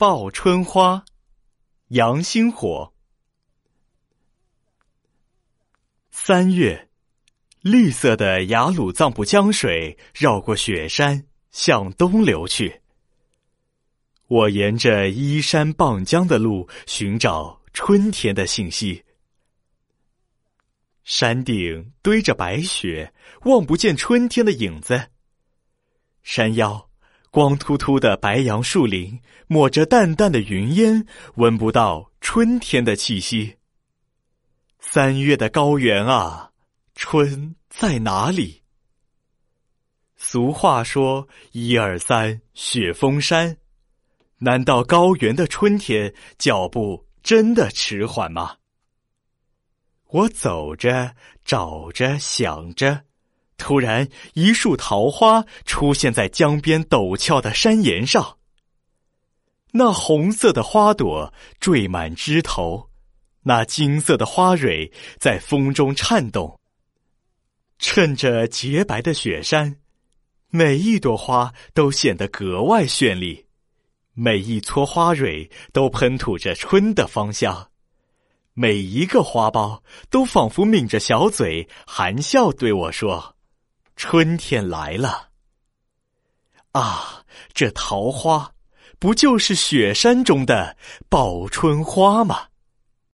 报春花，杨星火。三月，绿色的雅鲁藏布江水绕过雪山向东流去。我沿着依山傍江的路寻找春天的信息。山顶堆着白雪，望不见春天的影子。山腰。光秃秃的白杨树林，抹着淡淡的云烟，闻不到春天的气息。三月的高原啊，春在哪里？俗话说“一二三，雪封山”，难道高原的春天脚步真的迟缓吗？我走着，找着，想着。突然，一束桃花出现在江边陡峭的山岩上。那红色的花朵缀满枝头，那金色的花蕊在风中颤动。趁着洁白的雪山，每一朵花都显得格外绚丽，每一撮花蕊都喷吐着春的芳香，每一个花苞都仿佛抿着小嘴，含笑对我说。春天来了，啊，这桃花不就是雪山中的报春花吗？